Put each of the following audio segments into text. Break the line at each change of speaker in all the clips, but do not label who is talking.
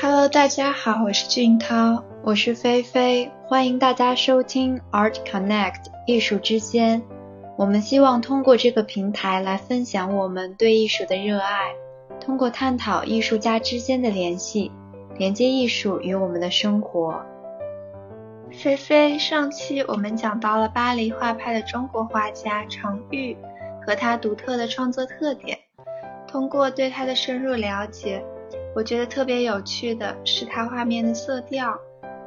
Hello，大家好，我是俊涛，
我是菲菲，欢迎大家收听 Art Connect 艺术之间。我们希望通过这个平台来分享我们对艺术的热爱，通过探讨艺术家之间的联系，连接艺术与我们的生活。
菲菲，上期我们讲到了巴黎画派的中国画家常玉和他独特的创作特点。通过对他的深入了解，我觉得特别有趣的是他画面的色调，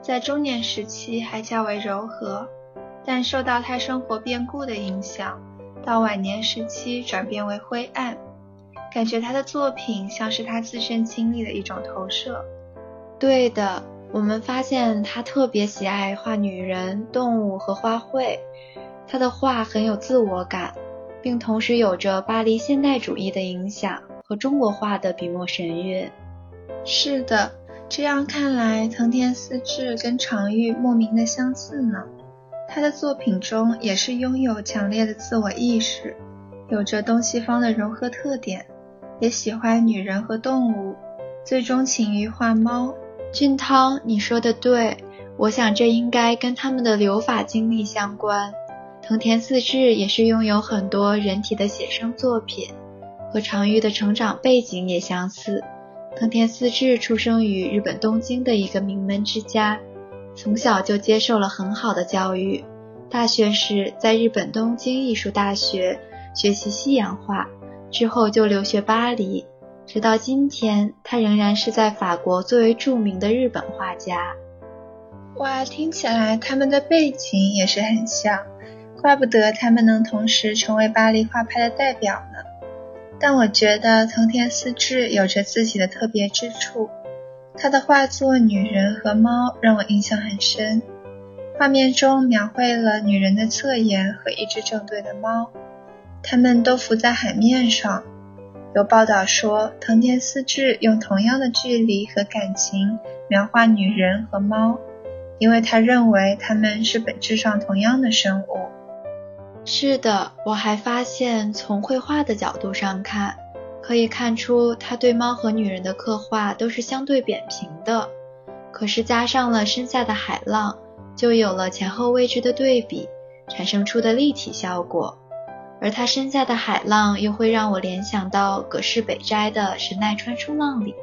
在中年时期还较为柔和。但受到他生活变故的影响，到晚年时期转变为灰暗，感觉他的作品像是他自身经历的一种投射。
对的，我们发现他特别喜爱画女人、动物和花卉，他的画很有自我感，并同时有着巴黎现代主义的影响和中国画的笔墨神韵。
是的，这样看来，藤田嗣治跟常玉莫名的相似呢。他的作品中也是拥有强烈的自我意识，有着东西方的融合特点，也喜欢女人和动物，最钟情于画猫。
俊涛，你说的对，我想这应该跟他们的留法经历相关。藤田嗣治也是拥有很多人体的写生作品，和常玉的成长背景也相似。藤田嗣治出生于日本东京的一个名门之家。从小就接受了很好的教育，大学时在日本东京艺术大学学习西洋画，之后就留学巴黎，直到今天，他仍然是在法国最为著名的日本画家。
哇，听起来他们的背景也是很像，怪不得他们能同时成为巴黎画派的代表。但我觉得藤田嗣治有着自己的特别之处。他的画作《女人和猫》让我印象很深，画面中描绘了女人的侧颜和一只正对的猫，它们都浮在海面上。有报道说，藤田嗣治用同样的距离和感情描画女人和猫，因为他认为它们是本质上同样的生物。
是的，我还发现，从绘画的角度上看。可以看出，他对猫和女人的刻画都是相对扁平的，可是加上了身下的海浪，就有了前后位置的对比，产生出的立体效果。而他身下的海浪又会让我联想到葛饰北斋的《神奈川冲浪里》，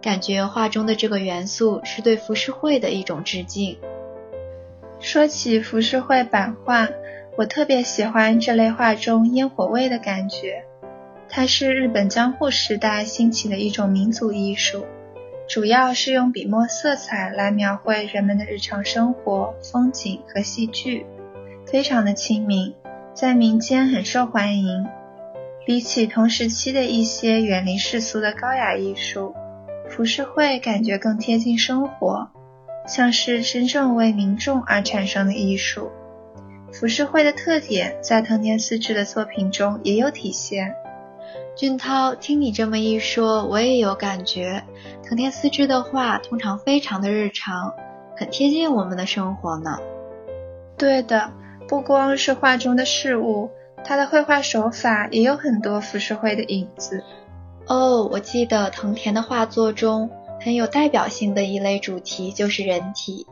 感觉画中的这个元素是对浮世绘的一种致敬。
说起浮世绘版画，我特别喜欢这类画中烟火味的感觉。它是日本江户时代兴起的一种民族艺术，主要是用笔墨色彩来描绘人们的日常生活、风景和戏剧，非常的亲民，在民间很受欢迎。比起同时期的一些远离世俗的高雅艺术，浮世绘感觉更贴近生活，像是真正为民众而产生的艺术。浮世绘的特点在藤田嗣治的作品中也有体现。
俊涛，听你这么一说，我也有感觉。藤田四治的画通常非常的日常，很贴近我们的生活呢。
对的，不光是画中的事物，他的绘画手法也有很多浮世绘的影子。
哦，我记得藤田的画作中很有代表性的一类主题就是人体，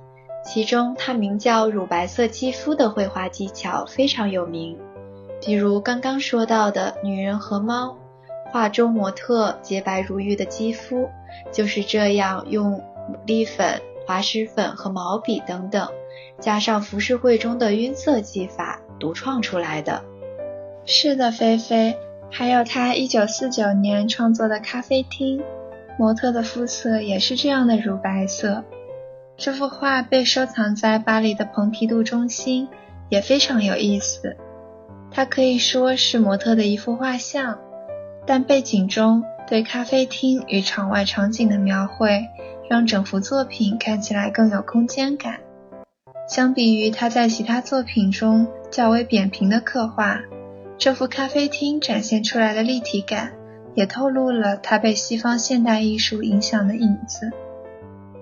其中他名叫乳白色肌肤的绘画技巧非常有名，比如刚刚说到的女人和猫。画中模特洁白如玉的肌肤就是这样用牡蛎粉、滑石粉和毛笔等等，加上浮世绘中的晕色技法独创出来的。
是的，菲菲，还有他一九四九年创作的咖啡厅，模特的肤色也是这样的乳白色。这幅画被收藏在巴黎的蓬皮杜中心，也非常有意思。它可以说是模特的一幅画像。但背景中对咖啡厅与场外场景的描绘，让整幅作品看起来更有空间感。相比于他在其他作品中较为扁平的刻画，这幅咖啡厅展现出来的立体感，也透露了他被西方现代艺术影响的影子。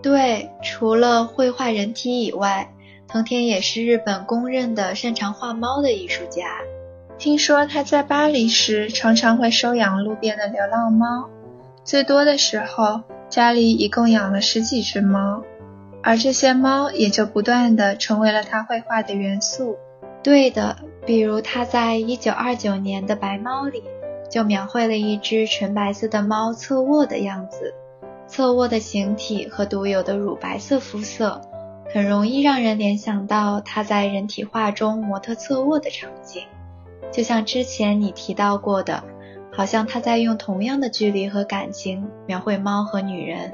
对，除了绘画人体以外，藤田也是日本公认的擅长画猫的艺术家。
听说他在巴黎时常常会收养路边的流浪猫，最多的时候家里一共养了十几只猫，而这些猫也就不断的成为了他绘画的元素。
对的，比如他在一九二九年的《白猫》里，就描绘了一只纯白色的猫侧卧的样子。侧卧的形体和独有的乳白色肤色，很容易让人联想到他在人体画中模特侧卧的场景。就像之前你提到过的，好像他在用同样的距离和感情描绘猫和女人。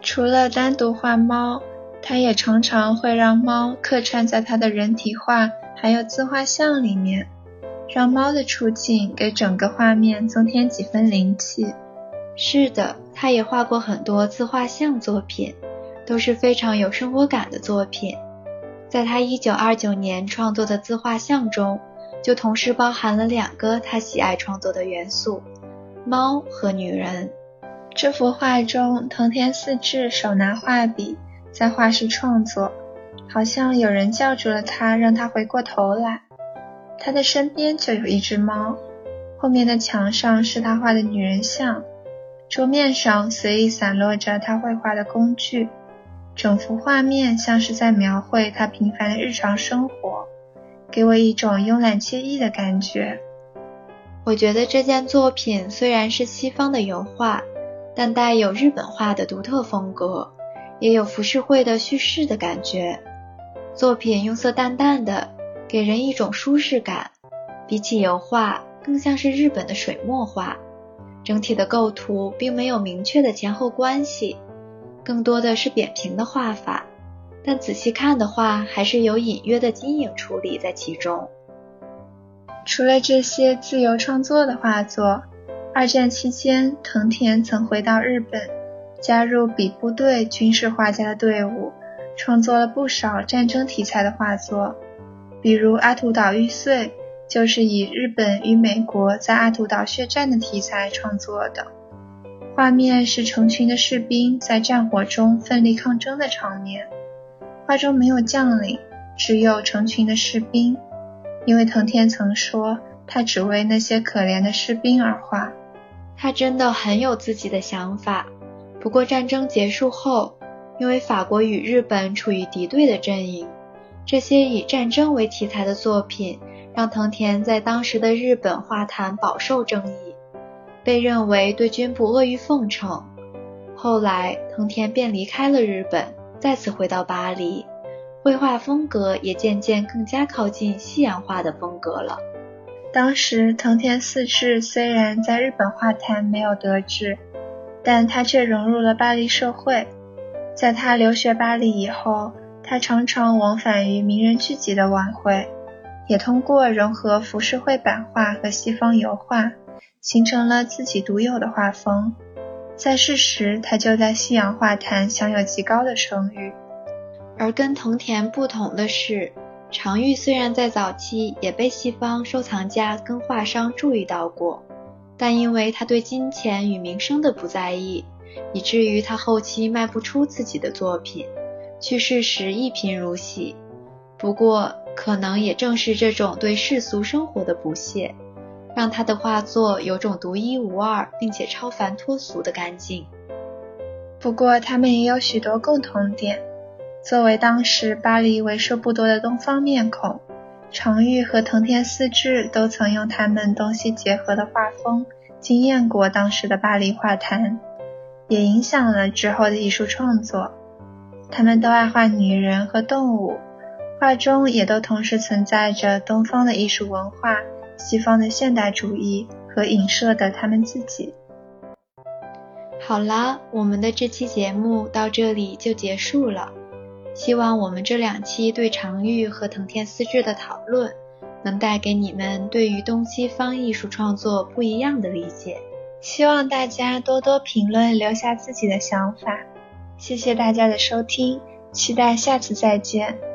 除了单独画猫，他也常常会让猫客串在他的人体画还有自画像里面，让猫的出镜给整个画面增添几分灵气。
是的，他也画过很多自画像作品，都是非常有生活感的作品。在他1929年创作的自画像中。就同时包含了两个他喜爱创作的元素：猫和女人。
这幅画中，藤田四治手拿画笔在画室创作，好像有人叫住了他，让他回过头来。他的身边就有一只猫，后面的墙上是他画的女人像，桌面上随意散落着他绘画的工具，整幅画面像是在描绘他平凡的日常生活。给我一种慵懒惬意的感觉。
我觉得这件作品虽然是西方的油画，但带有日本画的独特风格，也有浮世绘的叙事的感觉。作品用色淡淡的，给人一种舒适感。比起油画，更像是日本的水墨画。整体的构图并没有明确的前后关系，更多的是扁平的画法。但仔细看的话，还是有隐约的阴影处理在其中。
除了这些自由创作的画作，二战期间，藤田曾回到日本，加入比部队军事画家的队伍，创作了不少战争题材的画作。比如《阿图岛玉碎》，就是以日本与美国在阿图岛血战的题材创作的。画面是成群的士兵在战火中奋力抗争的场面。画中没有将领，只有成群的士兵，因为藤田曾说，他只为那些可怜的士兵而画。
他真的很有自己的想法。不过战争结束后，因为法国与日本处于敌对的阵营，这些以战争为题材的作品，让藤田在当时的日本画坛饱受争议，被认为对军部阿谀奉承。后来，藤田便离开了日本。再次回到巴黎，绘画风格也渐渐更加靠近西洋画的风格了。
当时藤田四治虽然在日本画坛没有得志，但他却融入了巴黎社会。在他留学巴黎以后，他常常往返于名人聚集的晚会，也通过融合浮世绘版画和西方油画，形成了自己独有的画风。在世时，他就在西洋画坛享有极高的声誉。
而跟藤田不同的是，常玉虽然在早期也被西方收藏家跟画商注意到过，但因为他对金钱与名声的不在意，以至于他后期卖不出自己的作品，去世时一贫如洗。不过，可能也正是这种对世俗生活的不屑。让他的画作有种独一无二并且超凡脱俗的干净。
不过，他们也有许多共同点。作为当时巴黎为数不多的东方面孔，常玉和藤田四治都曾用他们东西结合的画风惊艳过当时的巴黎画坛，也影响了之后的艺术创作。他们都爱画女人和动物，画中也都同时存在着东方的艺术文化。西方的现代主义和影射的他们自己。
好啦，我们的这期节目到这里就结束了。希望我们这两期对常玉和藤田四治的讨论，能带给你们对于东西方艺术创作不一样的理解。
希望大家多多评论，留下自己的想法。谢谢大家的收听，期待下次再见。